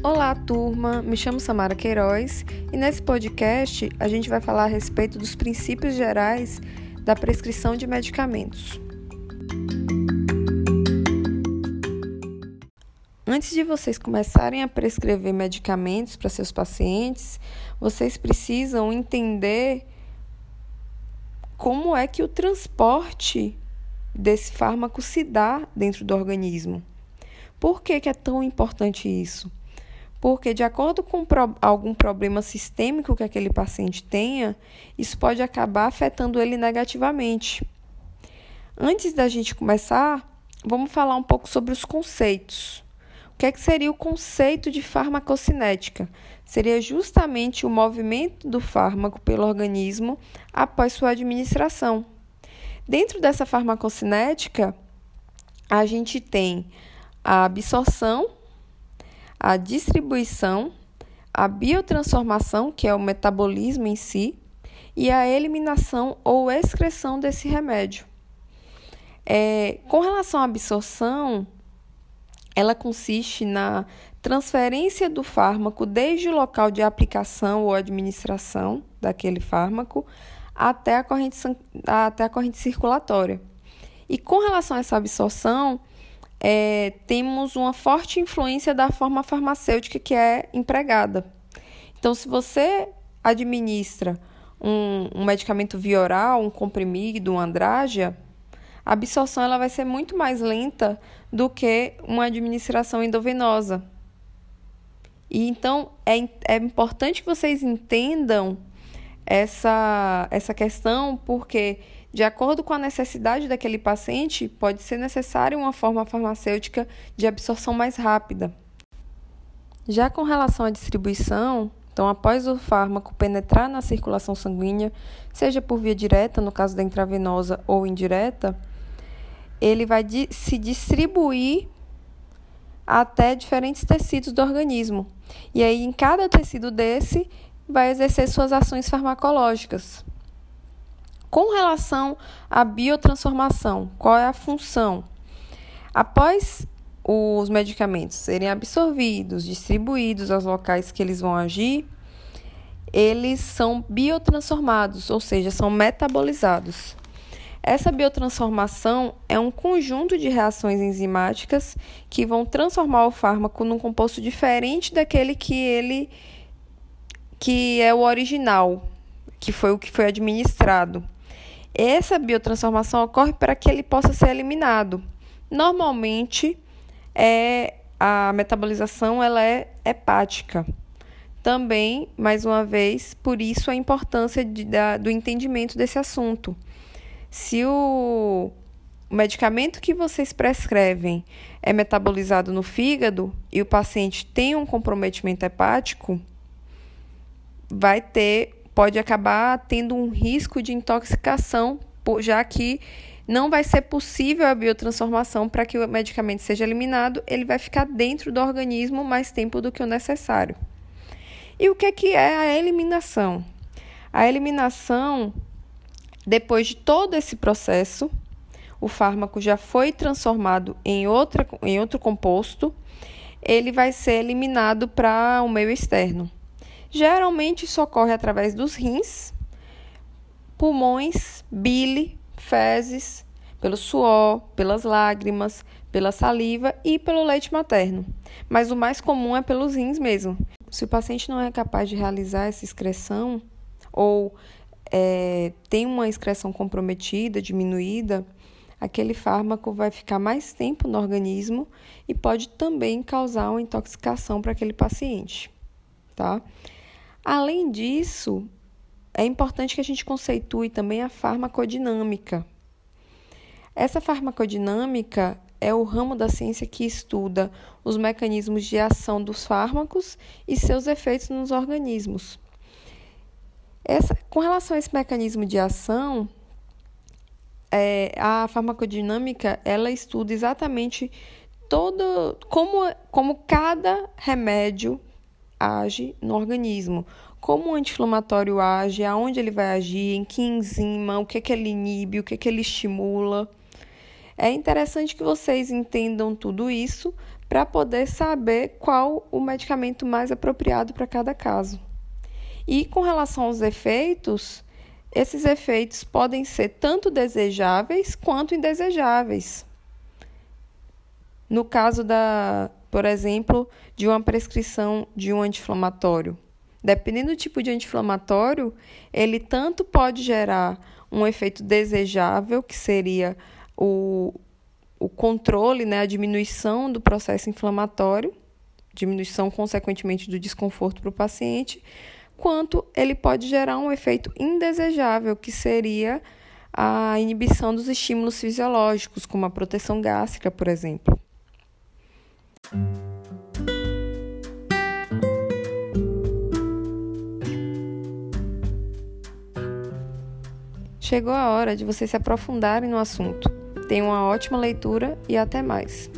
Olá, turma! Me chamo Samara Queiroz e nesse podcast a gente vai falar a respeito dos princípios gerais da prescrição de medicamentos. Antes de vocês começarem a prescrever medicamentos para seus pacientes, vocês precisam entender como é que o transporte desse fármaco se dá dentro do organismo. Por que, que é tão importante isso? Porque, de acordo com algum problema sistêmico que aquele paciente tenha, isso pode acabar afetando ele negativamente. Antes da gente começar, vamos falar um pouco sobre os conceitos. O que, é que seria o conceito de farmacocinética? Seria justamente o movimento do fármaco pelo organismo após sua administração. Dentro dessa farmacocinética, a gente tem a absorção, a distribuição, a biotransformação, que é o metabolismo em si, e a eliminação ou excreção desse remédio. É, com relação à absorção, ela consiste na transferência do fármaco desde o local de aplicação ou administração daquele fármaco até a corrente, até a corrente circulatória. E com relação a essa absorção, é, temos uma forte influência da forma farmacêutica que é empregada. Então, se você administra um, um medicamento via oral, um comprimido, uma andrágia, a absorção ela vai ser muito mais lenta do que uma administração endovenosa. E então é, é importante que vocês entendam essa, essa questão, porque de acordo com a necessidade daquele paciente, pode ser necessária uma forma farmacêutica de absorção mais rápida. Já com relação à distribuição, então após o fármaco penetrar na circulação sanguínea, seja por via direta, no caso da intravenosa, ou indireta, ele vai se distribuir até diferentes tecidos do organismo. E aí, em cada tecido desse, vai exercer suas ações farmacológicas. Com relação à biotransformação, qual é a função? Após os medicamentos serem absorvidos, distribuídos aos locais que eles vão agir, eles são biotransformados, ou seja, são metabolizados. Essa biotransformação é um conjunto de reações enzimáticas que vão transformar o fármaco num composto diferente daquele que ele que é o original, que foi o que foi administrado. Essa biotransformação ocorre para que ele possa ser eliminado. Normalmente, é, a metabolização ela é hepática. Também, mais uma vez, por isso a importância de, da, do entendimento desse assunto. Se o medicamento que vocês prescrevem é metabolizado no fígado e o paciente tem um comprometimento hepático, vai ter pode acabar tendo um risco de intoxicação, já que não vai ser possível a biotransformação para que o medicamento seja eliminado, ele vai ficar dentro do organismo mais tempo do que o necessário. E o que é, que é a eliminação? A eliminação, depois de todo esse processo, o fármaco já foi transformado em, outra, em outro composto, ele vai ser eliminado para o meio externo. Geralmente isso ocorre através dos rins, pulmões, bile, fezes, pelo suor, pelas lágrimas, pela saliva e pelo leite materno. Mas o mais comum é pelos rins mesmo. Se o paciente não é capaz de realizar essa excreção ou é, tem uma excreção comprometida, diminuída, aquele fármaco vai ficar mais tempo no organismo e pode também causar uma intoxicação para aquele paciente, tá? Além disso, é importante que a gente conceitue também a farmacodinâmica. Essa farmacodinâmica é o ramo da ciência que estuda os mecanismos de ação dos fármacos e seus efeitos nos organismos. Essa, com relação a esse mecanismo de ação, é, a farmacodinâmica ela estuda exatamente todo como, como cada remédio age no organismo, como o anti-inflamatório age, aonde ele vai agir, em que enzima, o que, é que ele inibe, o que, é que ele estimula. É interessante que vocês entendam tudo isso para poder saber qual o medicamento mais apropriado para cada caso. E com relação aos efeitos, esses efeitos podem ser tanto desejáveis quanto indesejáveis. No caso da, por exemplo, de uma prescrição de um anti-inflamatório, dependendo do tipo de anti-inflamatório, ele tanto pode gerar um efeito desejável, que seria o, o controle, né, a diminuição do processo inflamatório, diminuição consequentemente do desconforto para o paciente, quanto ele pode gerar um efeito indesejável, que seria a inibição dos estímulos fisiológicos, como a proteção gástrica, por exemplo. Chegou a hora de vocês se aprofundarem no assunto. Tenham uma ótima leitura e até mais.